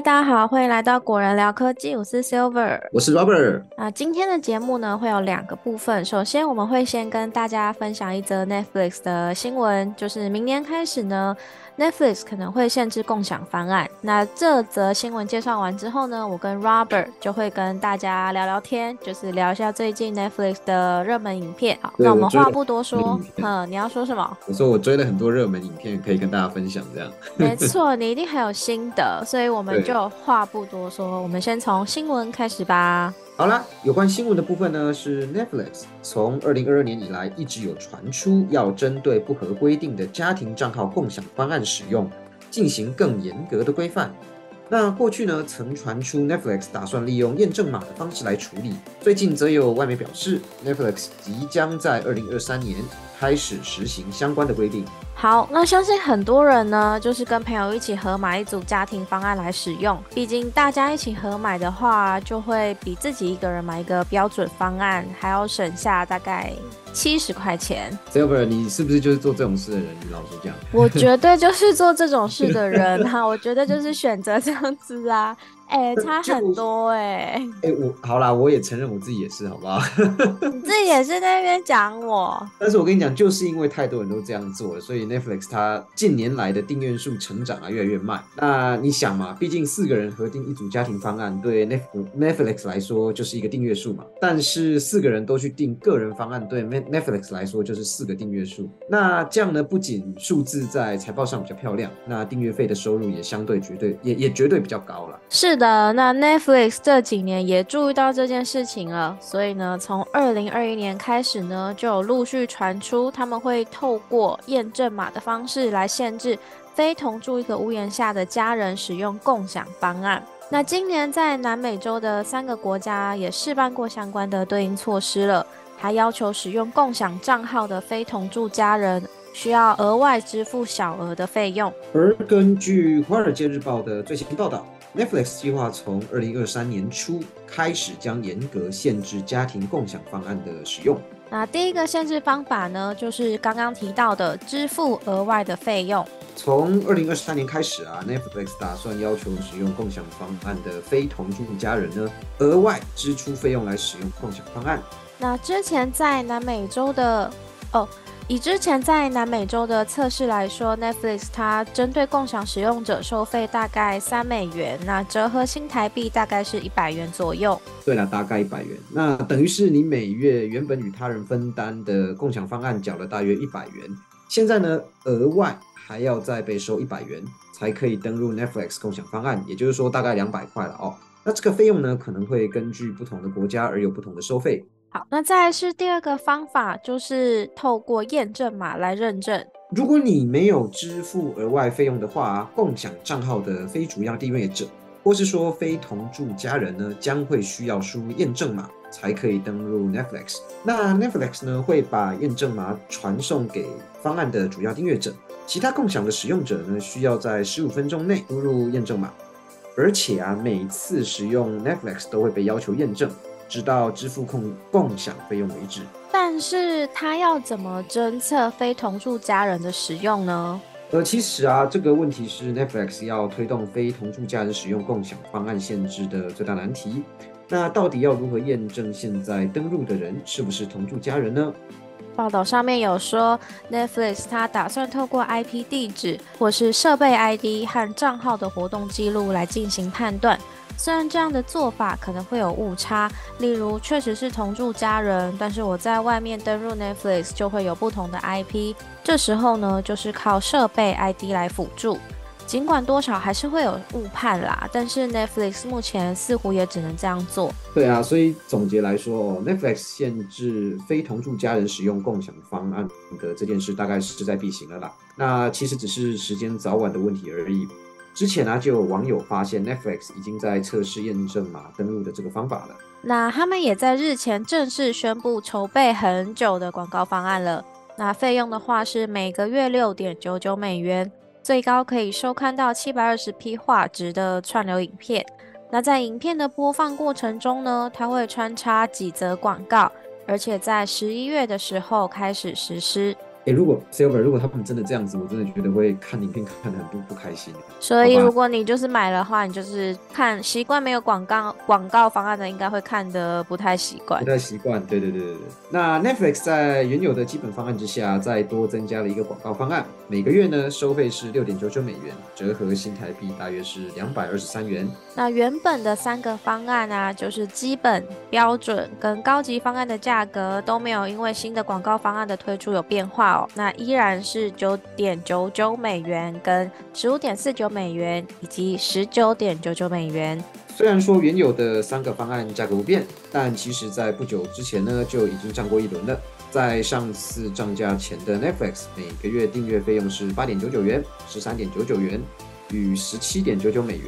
嗨，大家好，欢迎来到果仁聊科技，我是 Silver，我是 Robert。啊今天的节目呢，会有两个部分。首先，我们会先跟大家分享一则 Netflix 的新闻，就是明年开始呢。Netflix 可能会限制共享方案。那这则新闻介绍完之后呢，我跟 Robert 就会跟大家聊聊天，就是聊一下最近 Netflix 的热门影片。好，那我们话不多说，嗯，你要说什么？我说我追了很多热门影片，可以跟大家分享。这样，没错，你一定很有心得，所以我们就话不多说，我们先从新闻开始吧。好啦，有关新闻的部分呢，是 Netflix 从二零二二年以来一直有传出要针对不合规定的家庭账号共享方案使用进行更严格的规范。那过去呢，曾传出 Netflix 打算利用验证码的方式来处理。最近则有外媒表示，Netflix 即将在二零二三年开始实行相关的规定。好，那相信很多人呢，就是跟朋友一起合买一组家庭方案来使用。毕竟大家一起合买的话，就会比自己一个人买一个标准方案还要省下大概七十块钱。Silver，你是不是就是做这种事的人？你老实讲，我绝对就是做这种事的人哈。我觉得就是选择这样子啊。哎，差很多哎！哎，我好啦，我也承认我自己也是，好不好？你自己也是在那边讲我。但是我跟你讲，就是因为太多人都这样做了，所以 Netflix 它近年来的订阅数成长啊越来越慢。那你想嘛，毕竟四个人合订一组家庭方案，对 Netflix 来说就是一个订阅数嘛。但是四个人都去订个人方案，对 Netflix 来说就是四个订阅数。那这样呢，不仅数字在财报上比较漂亮，那订阅费的收入也相对绝对也也绝对比较高了。是。的，那 Netflix 这几年也注意到这件事情了，所以呢，从二零二一年开始呢，就有陆续传出他们会透过验证码的方式来限制非同住一个屋檐下的家人使用共享方案。那今年在南美洲的三个国家也试办过相关的对应措施了，还要求使用共享账号的非同住家人需要额外支付小额的费用。而根据《华尔街日报》的最新报道。Netflix 计划从二零二三年初开始将严格限制家庭共享方案的使用。那第一个限制方法呢，就是刚刚提到的支付额外的费用。从二零二三年开始啊，Netflix 打算要求使用共享方案的非同住家人呢，额外支出费用来使用共享方案。那之前在南美洲的哦。以之前在南美洲的测试来说，Netflix 它针对共享使用者收费大概三美元，那折合新台币大概是一百元左右。对了，大概一百元，那等于是你每月原本与他人分担的共享方案缴了大约一百元，现在呢额外还要再被收一百元才可以登录 Netflix 共享方案，也就是说大概两百块了哦。那这个费用呢可能会根据不同的国家而有不同的收费。好，那再是第二个方法，就是透过验证码来认证。如果你没有支付额外费用的话，共享账号的非主要订阅者，或是说非同住家人呢，将会需要输入验证码才可以登录 Netflix。那 Netflix 呢，会把验证码传送给方案的主要订阅者，其他共享的使用者呢，需要在十五分钟内输入验证码，而且啊，每次使用 Netflix 都会被要求验证。直到支付共共享费用为止，但是他要怎么侦测非同住家人的使用呢？呃，其实啊，这个问题是 Netflix 要推动非同住家人使用共享方案限制的最大难题。那到底要如何验证现在登录的人是不是同住家人呢？报道上面有说，Netflix 它打算透过 IP 地址或是设备 ID 和账号的活动记录来进行判断。虽然这样的做法可能会有误差，例如确实是同住家人，但是我在外面登入 Netflix 就会有不同的 IP，这时候呢就是靠设备 ID 来辅助，尽管多少还是会有误判啦，但是 Netflix 目前似乎也只能这样做。对啊，所以总结来说，Netflix 限制非同住家人使用共享方案的这件事大概是势在必行了啦。那其实只是时间早晚的问题而已。之前呢，就有网友发现 Netflix 已经在测试验证码登录的这个方法了。那他们也在日前正式宣布筹备很久的广告方案了。那费用的话是每个月六点九九美元，最高可以收看到七百二十 P 画质的串流影片。那在影片的播放过程中呢，它会穿插几则广告，而且在十一月的时候开始实施。哎，如果 Silver，如果他们真的这样子，我真的觉得会看影片看的很不不开心。所以如果你就是买的话，你就是看习惯没有广告广告方案的，应该会看的不太习惯。不太习惯，对对对对对。那 Netflix 在原有的基本方案之下，再多增加了一个广告方案，每个月呢收费是六点九九美元，折合新台币大约是两百二十三元。那原本的三个方案啊，就是基本、标准跟高级方案的价格都没有因为新的广告方案的推出有变化哦。那依然是九点九九美元、跟十五点四九美元以及十九点九九美元。虽然说原有的三个方案价格不变，但其实在不久之前呢就已经涨过一轮了。在上次涨价前的 Netflix，每个月订阅费用是八点九九元、十三点九九元与十七点九九美元。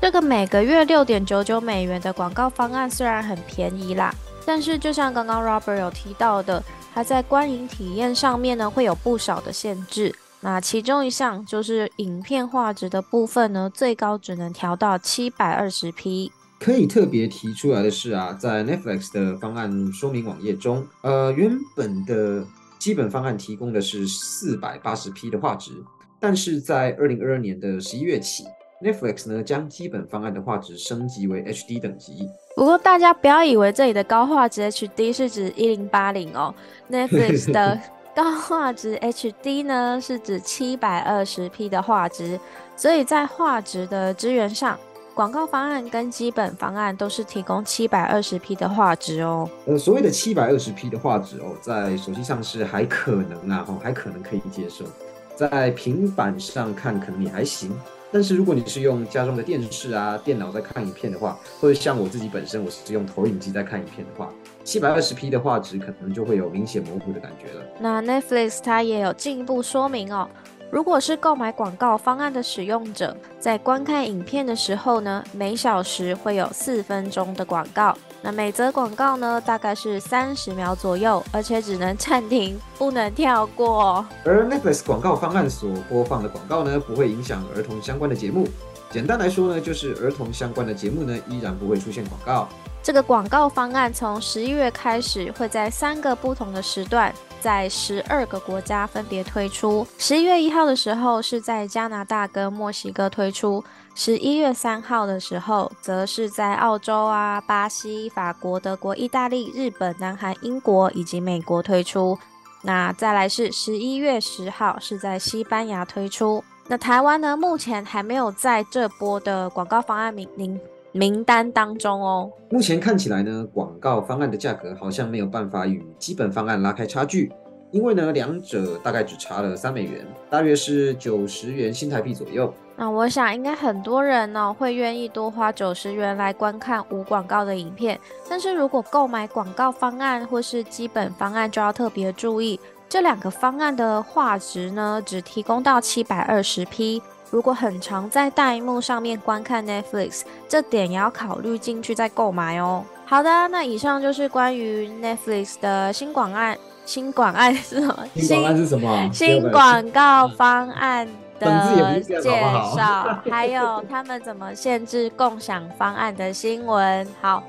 这个每个月六点九九美元的广告方案虽然很便宜啦，但是就像刚刚 Robert 有提到的。它在观影体验上面呢，会有不少的限制。那其中一项就是影片画质的部分呢，最高只能调到七百二十 P。可以特别提出来的是啊，在 Netflix 的方案说明网页中，呃，原本的基本方案提供的是四百八十 P 的画质，但是在二零二二年的十一月起，Netflix 呢将基本方案的画质升级为 HD 等级。不过大家不要以为这里的高画质 HD 是指一零八零哦，Netflix 的高画质 HD 呢是指七百二十 P 的画质，所以在画质的资源上，广告方案跟基本方案都是提供七百二十 P 的画质哦。呃，所谓的七百二十 P 的画质哦，在手机上是还可能啊，哦，还可能可以接受，在平板上看可能也还行。但是如果你是用家中的电视啊、电脑在看影片的话，或者像我自己本身我是用投影机在看影片的话，七百二十 P 的画质可能就会有明显模糊的感觉了。那 Netflix 它也有进一步说明哦。如果是购买广告方案的使用者，在观看影片的时候呢，每小时会有四分钟的广告。那每则广告呢，大概是三十秒左右，而且只能暂停，不能跳过。而 Netflix 广告方案所播放的广告呢，不会影响儿童相关的节目。简单来说呢，就是儿童相关的节目呢，依然不会出现广告。这个广告方案从十一月开始，会在三个不同的时段。在十二个国家分别推出。十一月一号的时候是在加拿大跟墨西哥推出，十一月三号的时候则是在澳洲啊、巴西、法国、德国、意大利、日本、南韩、英国以及美国推出。那再来是十一月十号是在西班牙推出。那台湾呢，目前还没有在这波的广告方案名名单当中哦。目前看起来呢，广告方案的价格好像没有办法与基本方案拉开差距，因为呢，两者大概只差了三美元，大约是九十元新台币左右。那我想应该很多人呢会愿意多花九十元来观看无广告的影片，但是如果购买广告方案或是基本方案，就要特别注意这两个方案的画质呢，只提供到七百二十 P。如果很常在大荧幕上面观看 Netflix，这点也要考虑进去再购买哦。好的，那以上就是关于 Netflix 的新广案。新广案是什么？新广案是什么？新广告方案的介绍，还有他们怎么限制共享方案的新闻。好，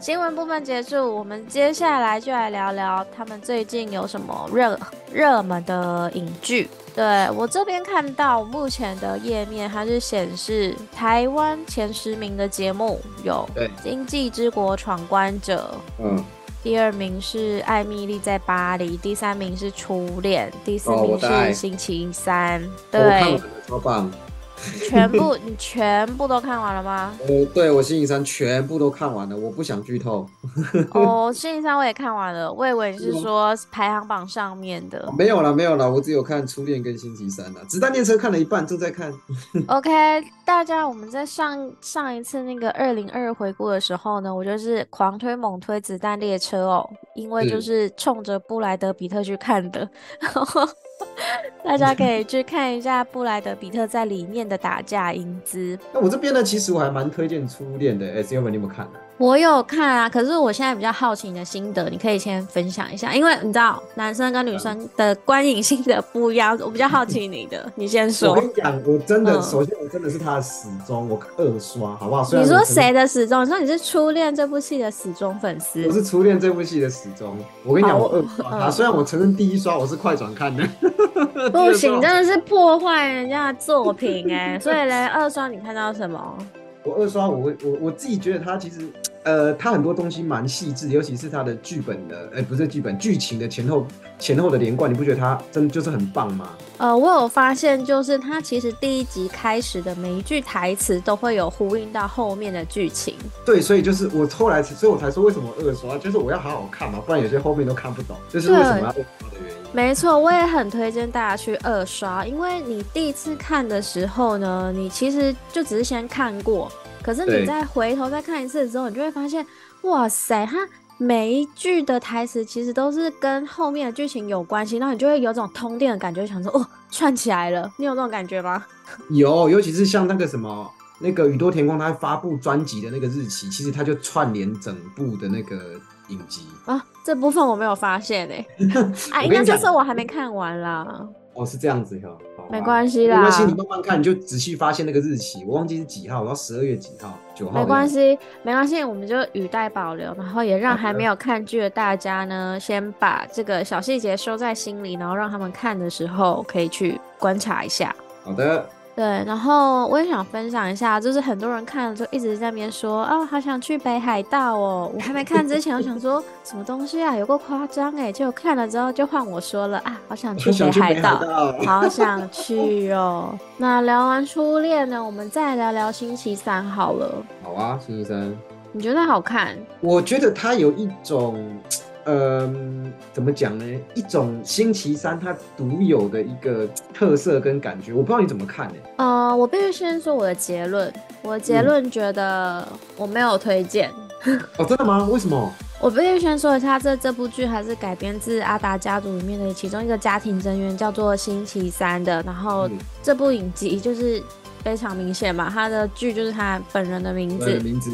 新闻部分结束，我们接下来就来聊聊他们最近有什么热热门的影剧。对我这边看到目前的页面，它是显示台湾前十名的节目有《经济之国闯关者》，嗯，第二名是《艾米丽在巴黎》，第三名是《初恋》，第四名是《星期三》。对，超棒。全部你全部都看完了吗？呃，对我星期三全部都看完了，我不想剧透。哦，星期三我也看完了，我以为你是说排行榜上面的。没有了，没有了，我只有看初恋跟星期三了。子弹列车看了一半，正在看。OK，大家，我们在上上一次那个二零二回顾的时候呢，我就是狂推猛推子弹列车哦，因为就是冲着布莱德比特去看的。大家可以去看一下布莱德比特在里面的打架英姿。那我这边呢，其实我还蛮推荐《初恋》的。S U 们，你有没有看我有看啊，可是我现在比较好奇你的心得，你可以先分享一下，因为你知道男生跟女生的观影心得不一样，我比较好奇你的，你先说我跟。你讲，我真的，嗯首先我真的是他的死忠，我二刷，好不好？你说谁的死忠？你说你是初恋这部戏的死忠粉丝我？是初恋这部戏的死忠。我跟你讲，我二刷它，嗯虽然我承认第一刷我是快转看的，不行，真的是破坏人家的作品哎、所以嘞，二刷你看到什么？我二刷，我会我我自己觉得它其实，呃，它很多东西蛮细致，尤其是它的剧本的，呃，不是剧本，剧情的前后前后的连贯，你不觉得它真的就是很棒吗？呃，我有发现，就是它其实第一集开始的每一句台词都会有呼应到后面的剧情。对，所以就是我后来，所以我才说为什么二刷，就是我要好好看嘛，不然有些后面都看不懂，这是为什么要二刷的原因。没错，我也很推荐大家去二刷，因为你第一次看的时候呢，你其实就只是先看过，可是你对再回头再看一次之后，你就会发现，哇塞，它每一句的台词其实都是跟后面的剧情有关系，然后你就会有种通电的感觉，想说哦，串起来了，你有这种感觉吗？有，尤其是像那个什么。那个宇多田光他发布专辑的那个日期，其实他就串联整部的那个影集。啊，这部分我没有发现哎、啊，应该我跟你讲这次我还没看完啦。哦，是这样子哈，没关系啦没关系，你慢慢看，你就仔细发现那个日期，我忘记是几号，然后十二月几号，九号。没关。系，没关系，我们就语带保留，然后也让还没有看剧的大家呢，先把这个小细节收在心里，然后让他们看的时候可以去观察一下。好的，对，然后我也想分享一下，就是很多人看了就一直在那边说，啊，好想去北海道哦。我还没看之前，我想说什么东西啊，有够夸张哎，结果看了之后就换我说了啊，好想去北海。道。好想去哦！那聊完初恋呢，我们再聊聊星期三好了。好啊，星期三，你觉得好看？我觉得它有一种，呃，怎么讲呢？一种星期三它独有的一个特色跟感觉，我不知道你怎么看呢？呃，我必须先说我的结论。我的结嗯论觉得我没有推荐。哦，真的吗？为什么？我必须先说一下，这这部剧还是改编自阿达家族里面的其中一个家庭成员，叫做星期三的。然后嗯这部影集就是非常明显嘛，他的剧就是他本人的名字。名字，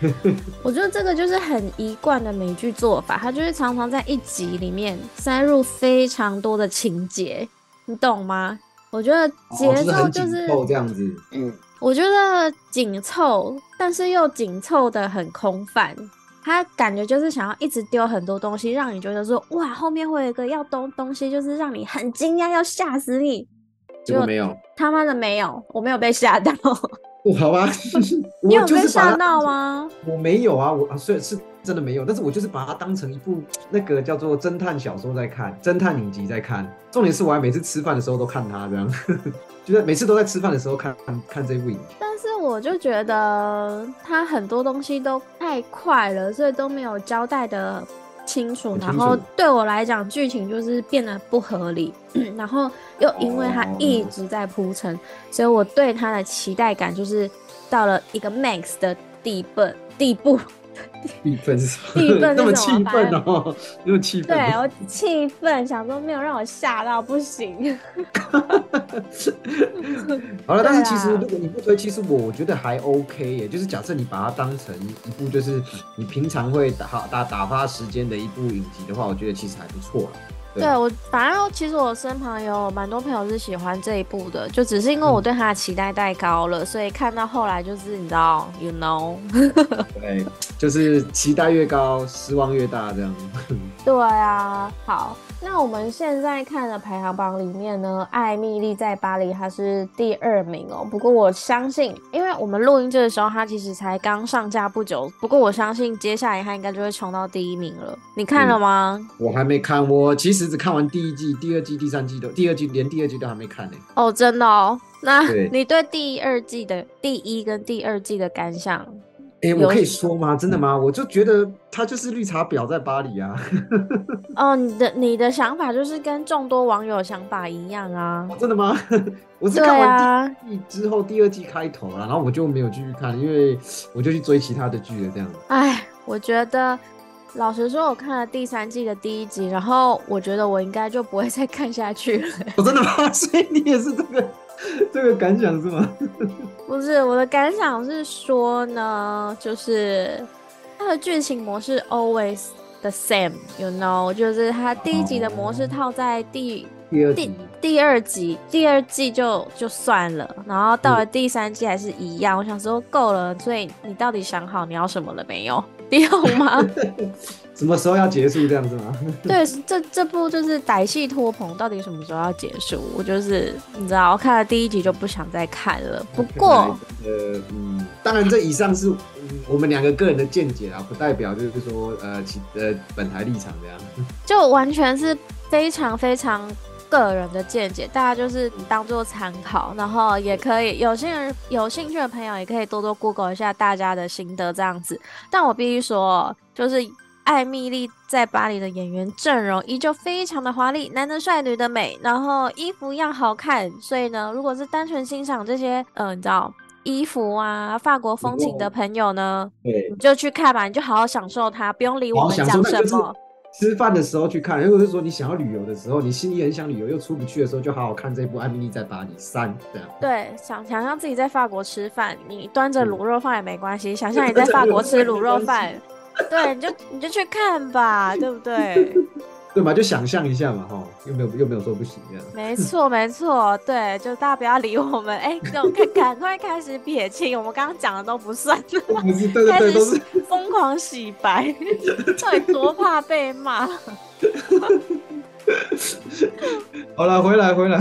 我觉得这个就是很一贯的美剧做法，他就是常常在一集里面塞入非常多的情节，你懂吗？我觉得节哦，就是奏就是，凑这样子。嗯，我觉得紧凑，但是又紧凑的很空泛。他感觉就是想要一直丢很多东西，让你觉得说哇，后面会有一个要东东西，就是让你很惊讶，要吓死你。结果没有。他妈的没有，我没有被吓到。哦，好吧，你有被吓到吗？我没有啊，我啊，虽然是真的没有，但是我就是把它当成一部那个叫做侦探小说在看，侦探影集在看。重点是我还每次吃饭的时候都看它，这样，就是每次都在吃饭的时候看看看这部影集。但是我就觉得它很多东西都太快了，所以都没有交代的清楚。然后对我来讲，剧情就是变得不合理。然后又因为他一直在铺陈，所以我对他的期待感就是到了一个 max 的地步地步。气氛是气氛是那么气什么愤哦，那么气愤。对我气愤，想说没有让我吓到不行。好了，但是其实如果你不推，其实我我觉得还 OK 耶。就是假设你把它当成一部就是你平常会打打打发时间的一部影集的话，我觉得其实还不错啦。对。对我，反正其实我身旁有蛮多朋友是喜欢这一部的，就只是因为我对他的期待太高了，所以看到后来就是你知道，you know，对，就是期待越高，失望越大这样。对啊，好，那我们现在看的排行榜里面呢，《艾米丽在巴黎》她是第二名哦。不过我相信，因为我们录音这个时候它其实才刚上架不久，不过我相信接下来它应该就会冲到第一名了。你看了吗？我还没看，我其实只看完第一季、第二季、第三季都，第二季连第二季都还没看呢。哦，真的哦。那对你对第二季的第一跟第二季的感想？哎、有我可以说吗？真的吗？我就觉得他就是绿茶婊在巴黎啊！哦，你的你的想法就是跟众多网友想法一样啊。真的吗？我是对看完啊，第一季之后，第二季开头了，然后我就没有继续看，因为我就去追其他的剧了，这样。哎，我觉得老实说，我看了第三季的第一集，然后我觉得我应该就不会再看下去了。我，真的吗？所以你也是这个这个感想是吗？不是我的感想是说呢，就是它的剧情模式 always the same，you know，就是它第一集的模式套在第第第二集第二集，第二季就就算了，然后到了第三季还是一样。我想说够了，所以你到底想好你要什么了没有？你有吗？什么时候要结束这样子吗？对，这这部就是歹戏拖棚，到底什么时候要结束？我就是你知道，我看了第一集就不想再看了。不过，呃，嗯，当然这以上是、嗯我们两个个人的见解啊，不代表就是说呃其呃本台立场这样。就完全是非常非常个人的见解，大家就是当做参考，然后也可以有些人有兴趣的朋友也可以多多 Google 一下大家的心得这样子。但我必须说，就是艾米丽在巴黎的演员阵容依旧非常的华丽，男的帅，女的美，然后衣服一样好看。所以呢，如果是单纯欣赏这些，呃，你知道衣服啊、法国风情的朋友呢，对你，就去看吧，你就好好享受它，不用理我们讲什么。吃饭的时候去看，如果是说你想要旅游的时候，你心里很想旅游又出不去的时候，就好好看这部《艾米丽在巴黎三》这样。对，想想象自己在法国吃饭，你端着嗯卤肉饭也没关系。想象你在法国吃卤肉饭，对，你就你就去看吧，对不对？对嘛，就想象一下嘛，哈，又没有又没有说不行这样。没错，没错，对，就大家不要理我们，哎，就赶赶快开始撇清，我们刚刚讲的都不算，不 是，对对开对，都始是疯狂洗白，到底多怕被骂？好了，回来回来，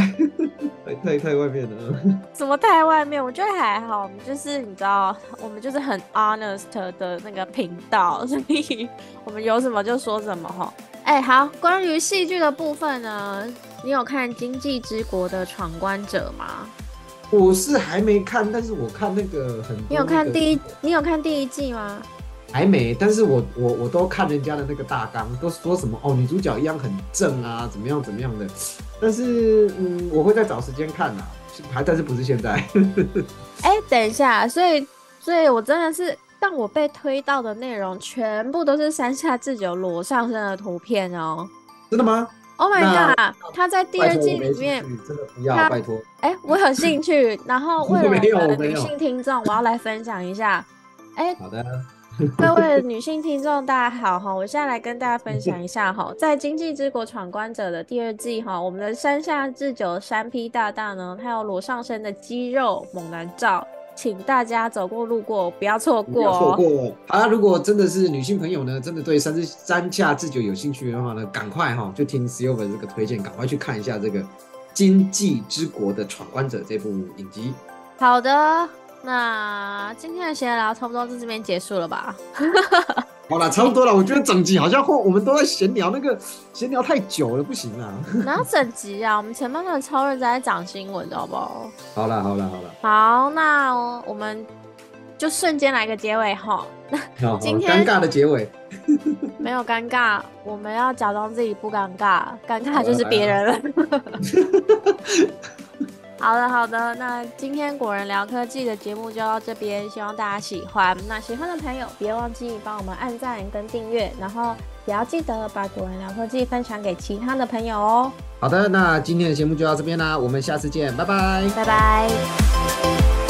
太太太外面了。什么太外面？我觉得还好，我们就是你知道，我们就是很 honest 的那个频道，所以我们有什么就说什么哈。哎、好，关于戏剧的部分呢，你有看《经济之国的闯关者》吗？我是还没看，但是我看那个很多、你有看？第一？你有看第一季吗？还没，但是我我我都看人家的那个大纲，都说什么哦，女主角一样很正啊，怎么样怎么样的。但是嗯，我会再找时间看啦，还但是不是现在。哎、等一下，所以，所以我真的是，但我被推到的内容全部都是山下智久裸上身的图片哦。真的吗？Oh my god！他在第二季里面趣，真的不要，拜托。哎、我有兴趣。然后为了 女性听众，我要来分享一下。哎、好的，各位女性听众，大家好哈！我现在来跟大家分享一下哈，在《经济之国闯关者》的第二季哈，我们的山下智久山 P 大大呢，他有裸上身的肌肉猛男照，请大家走过路过不要错过哦。过。好啦，如果真的是女性朋友呢，真的对山之山下智久有兴趣的话呢，赶快哈就听 Silver 这个推荐，赶快去看一下这个《经济之国的闯关者》这部影集。好的，那今天的闲聊差不多就这边结束了吧？好了，差不多了。我觉得整集好像后我们都在闲聊，那个闲聊太久了，不行啊。哪有整集啊，我们前半段超认真在讲新闻知道不好？好了，好了，好了，好，那我们就瞬间来个结尾哈。那，好今天尴尬的结尾。没有尴尬，我们要假装自己不尴尬，尴尬就是别人了。好的，好的，那今天果仁聊科技的节目就到这边，希望大家喜欢。那喜欢的朋友别忘记帮我们按赞跟订阅，然后也要记得把果仁聊科技分享给其他的朋友哦。好的，那今天的节目就到这边啦，我们下次见，拜拜。拜拜。